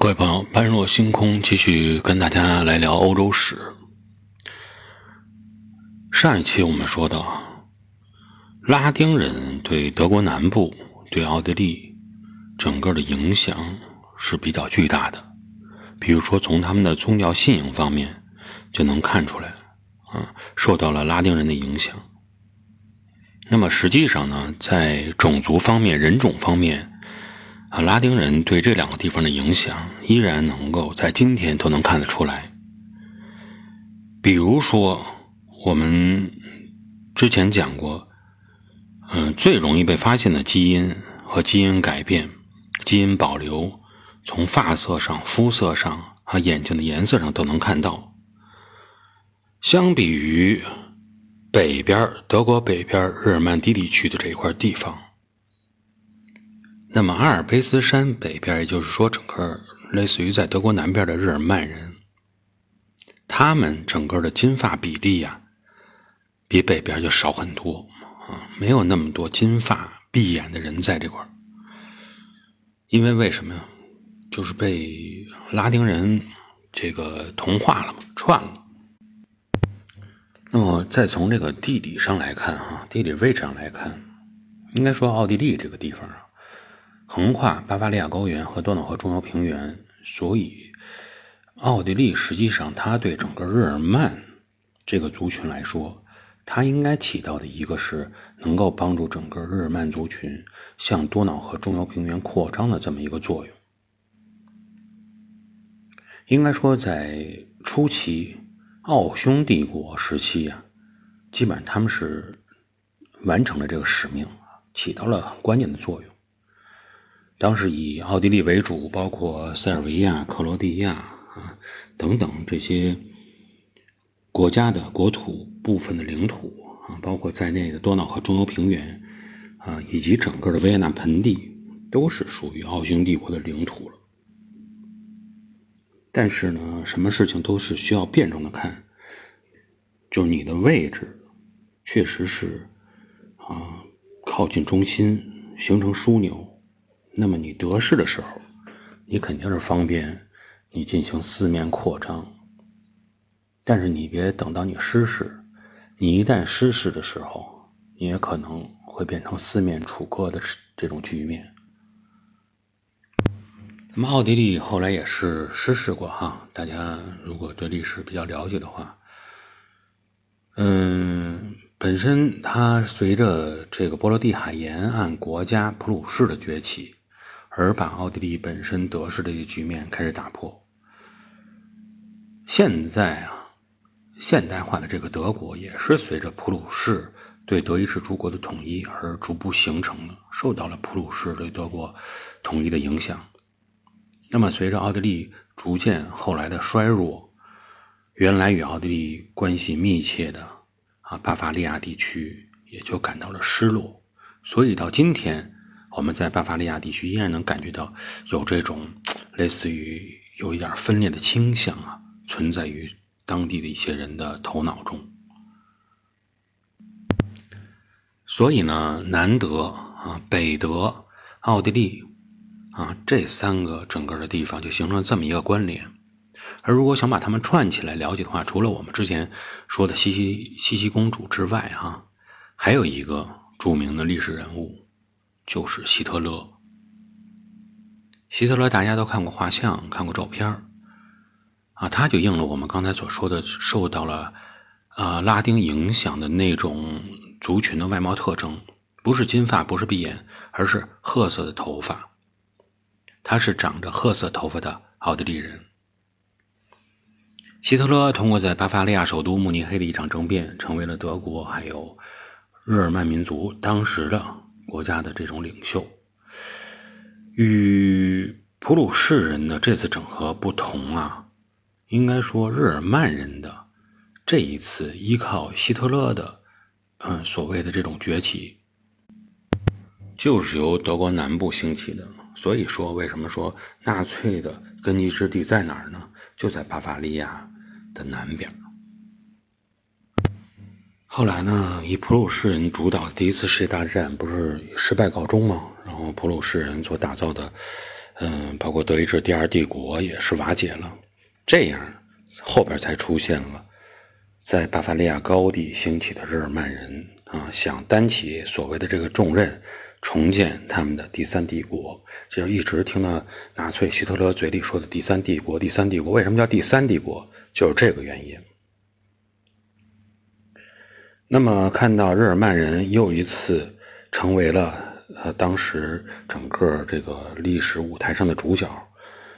各位朋友，般若星空继续跟大家来聊欧洲史。上一期我们说到，拉丁人对德国南部、对奥地利整个的影响是比较巨大的。比如说，从他们的宗教信仰方面就能看出来，啊，受到了拉丁人的影响。那么实际上呢，在种族方面、人种方面。啊，拉丁人对这两个地方的影响依然能够在今天都能看得出来。比如说，我们之前讲过，嗯，最容易被发现的基因和基因改变、基因保留，从发色上、肤色上和眼睛的颜色上都能看到。相比于北边德国北边日耳曼低地区的这一块地方。那么阿尔卑斯山北边，也就是说，整个类似于在德国南边的日耳曼人，他们整个的金发比例呀，比北边就少很多啊，没有那么多金发碧眼的人在这块因为为什么呀？就是被拉丁人这个同化了嘛，串了。那么再从这个地理上来看哈，地理位置上来看，应该说奥地利这个地方啊。横跨巴伐利亚高原和多瑙河中游平原，所以奥地利实际上它对整个日耳曼这个族群来说，它应该起到的一个是能够帮助整个日耳曼族群向多瑙河中游平原扩张的这么一个作用。应该说，在初期奥匈帝国时期呀，基本上他们是完成了这个使命，起到了很关键的作用。当时以奥地利为主，包括塞尔维亚、克罗地亚啊等等这些国家的国土部分的领土啊，包括在内的多瑙河中游平原啊，以及整个的维也纳盆地，都是属于奥匈帝国的领土了。但是呢，什么事情都是需要辩证的看，就是你的位置确实是啊靠近中心，形成枢纽。那么你得势的时候，你肯定是方便你进行四面扩张。但是你别等到你失势，你一旦失势的时候，你也可能会变成四面楚歌的这种局面。那么奥地利后来也是失势过哈，大家如果对历史比较了解的话，嗯。本身它随着这个波罗的海沿岸国家普鲁士的崛起。而把奥地利本身得势的一个局面开始打破。现在啊，现代化的这个德国也是随着普鲁士对德意志诸国的统一而逐步形成的，受到了普鲁士对德国统一的影响。那么，随着奥地利逐渐后来的衰弱，原来与奥地利关系密切的啊巴伐利亚地区也就感到了失落。所以到今天。我们在巴伐利亚地区依然能感觉到有这种 类似于有一点分裂的倾向啊，存在于当地的一些人的头脑中。所以呢，南德啊、北德、奥地利啊这三个整个的地方就形成了这么一个关联。而如果想把它们串起来了解的话，除了我们之前说的西西西西公主之外，哈，还有一个著名的历史人物。就是希特勒。希特勒大家都看过画像，看过照片啊，他就应了我们刚才所说的，受到了啊拉丁影响的那种族群的外貌特征，不是金发，不是碧眼，而是褐色的头发。他是长着褐色头发的奥地利人。希特勒通过在巴伐利亚首都慕尼黑的一场政变，成为了德国还有日耳曼民族当时的。国家的这种领袖，与普鲁士人的这次整合不同啊，应该说日耳曼人的这一次依靠希特勒的，嗯，所谓的这种崛起，就是由德国南部兴起的。所以说，为什么说纳粹的根基之地在哪儿呢？就在巴伐利亚的南边。后来呢，以普鲁士人主导第一次世界大战不是以失败告终吗？然后普鲁士人所打造的，嗯，包括德意志第二帝国也是瓦解了，这样后边才出现了在巴伐利亚高地兴起的日耳曼人啊，想担起所谓的这个重任，重建他们的第三帝国。就是一直听到纳粹希特勒嘴里说的“第三帝国”，第三帝国为什么叫第三帝国？就是这个原因。那么看到日耳曼人又一次成为了。呃，当时整个这个历史舞台上的主角，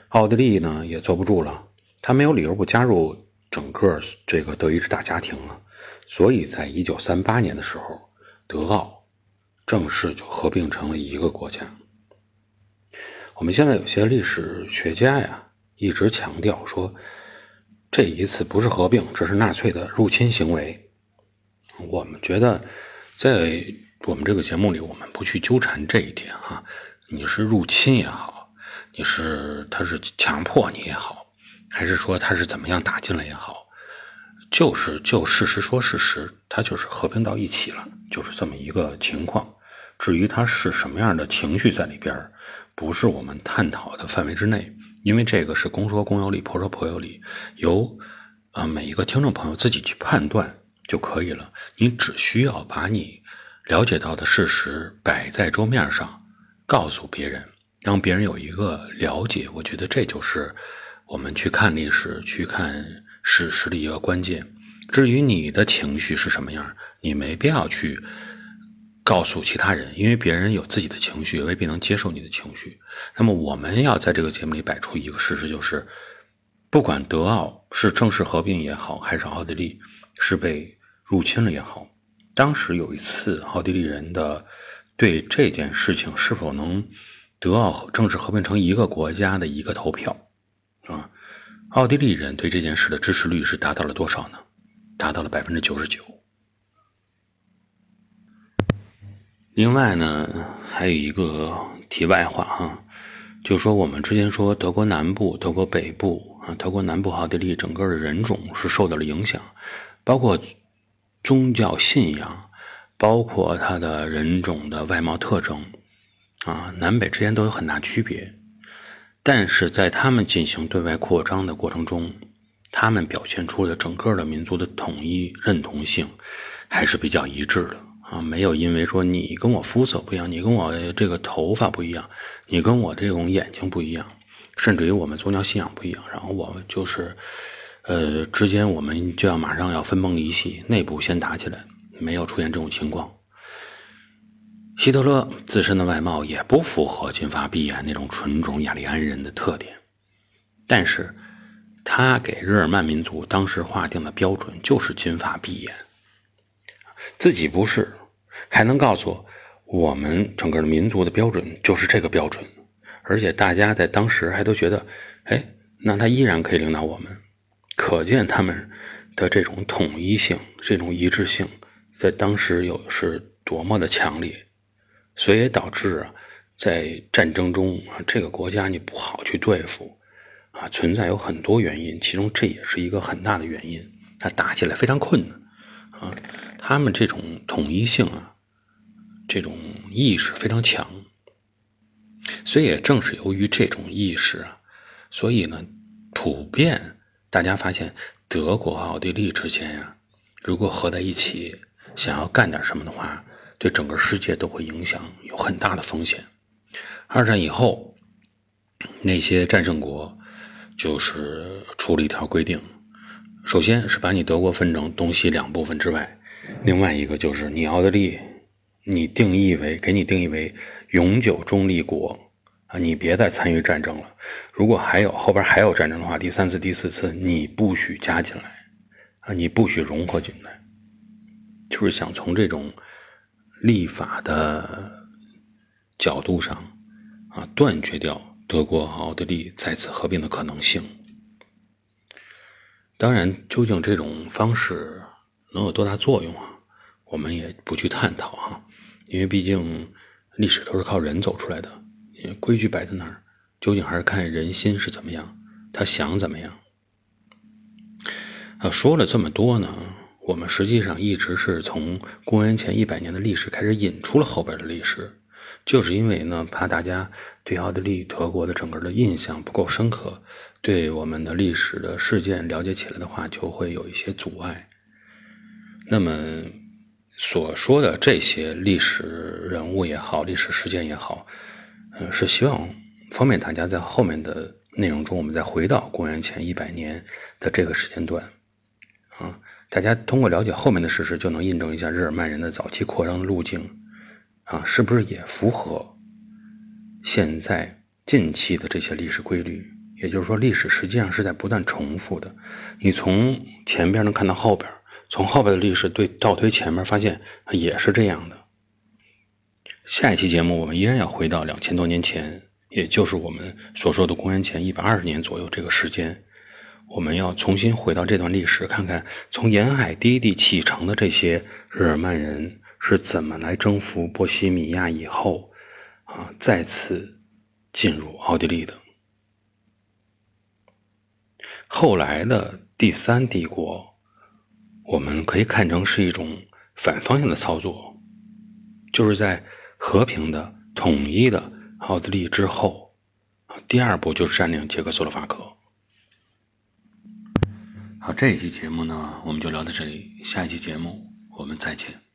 奥地利呢也坐不住了，他没有理由不加入整个这个德意志大家庭了。所以在一九三八年的时候，德奥正式就合并成了一个国家。我们现在有些历史学家呀，一直强调说，这一次不是合并，这是纳粹的入侵行为。我们觉得，在我们这个节目里，我们不去纠缠这一点哈。你是入侵也好，你是他是强迫你也好，还是说他是怎么样打进来也好，就是就事实说事实，他就是合并到一起了，就是这么一个情况。至于他是什么样的情绪在里边，不是我们探讨的范围之内，因为这个是公说公有理，婆说婆有理，由啊每一个听众朋友自己去判断就可以了。你只需要把你。了解到的事实摆在桌面上，告诉别人，让别人有一个了解。我觉得这就是我们去看历史、去看史实的一个关键。至于你的情绪是什么样，你没必要去告诉其他人，因为别人有自己的情绪，未必能接受你的情绪。那么，我们要在这个节目里摆出一个事实，就是不管德奥是正式合并也好，还是奥地利是被入侵了也好。当时有一次，奥地利人的对这件事情是否能德奥正式合并成一个国家的一个投票，啊，奥地利人对这件事的支持率是达到了多少呢？达到了百分之九十九。另外呢，还有一个题外话哈，就说我们之前说德国南部、德国北部啊，德国南部奥地利整个的人种是受到了影响，包括。宗教信仰，包括他的人种的外貌特征，啊，南北之间都有很大区别。但是在他们进行对外扩张的过程中，他们表现出了整个的民族的统一认同性还是比较一致的啊，没有因为说你跟我肤色不一样，你跟我这个头发不一样，你跟我这种眼睛不一样，甚至于我们宗教信仰不一样，然后我们就是。呃，之间我们就要马上要分崩离析，内部先打起来，没有出现这种情况。希特勒自身的外貌也不符合金发碧眼那种纯种雅利安人的特点，但是他给日耳曼民族当时划定的标准就是金发碧眼，自己不是，还能告诉我们整个民族的标准就是这个标准，而且大家在当时还都觉得，哎，那他依然可以领导我们。可见他们的这种统一性、这种一致性，在当时有是多么的强烈，所以也导致啊，在战争中啊，这个国家你不好去对付啊，存在有很多原因，其中这也是一个很大的原因，它打起来非常困难啊。他们这种统一性啊，这种意识非常强，所以也正是由于这种意识啊，所以呢，普遍。大家发现，德国和奥地利之间呀，如果合在一起，想要干点什么的话，对整个世界都会影响，有很大的风险。二战以后，那些战胜国就是出了一条规定：首先是把你德国分成东西两部分之外，另外一个就是你奥地利，你定义为给你定义为永久中立国。啊，你别再参与战争了。如果还有后边还有战争的话，第三次、第四次你不许加进来，啊，你不许融合进来，就是想从这种立法的角度上啊，断绝掉德国和奥地利再次合并的可能性。当然，究竟这种方式能有多大作用啊？我们也不去探讨哈，因为毕竟历史都是靠人走出来的。规矩摆在那儿，究竟还是看人心是怎么样，他想怎么样。啊，说了这么多呢，我们实际上一直是从公元前一百年的历史开始引出了后边的历史，就是因为呢，怕大家对奥地利、德国的整个的印象不够深刻，对我们的历史的事件了解起来的话，就会有一些阻碍。那么所说的这些历史人物也好，历史事件也好，呃，是希望方便大家在后面的内容中，我们再回到公元前一百年的这个时间段，啊，大家通过了解后面的事实，就能印证一下日耳曼人的早期扩张的路径。啊，是不是也符合现在近期的这些历史规律？也就是说，历史实际上是在不断重复的。你从前边能看到后边，从后边的历史对倒推前面，发现也是这样的。下一期节目，我们依然要回到两千多年前，也就是我们所说的公元前一百二十年左右这个时间。我们要重新回到这段历史，看看从沿海低地启程的这些日耳曼人。是怎么来征服波西米亚以后，啊，再次进入奥地利的？后来的第三帝国，我们可以看成是一种反方向的操作，就是在和平的统一的奥地利之后，第二步就是占领捷克斯洛伐克。好，这一期节目呢，我们就聊到这里，下一期节目我们再见。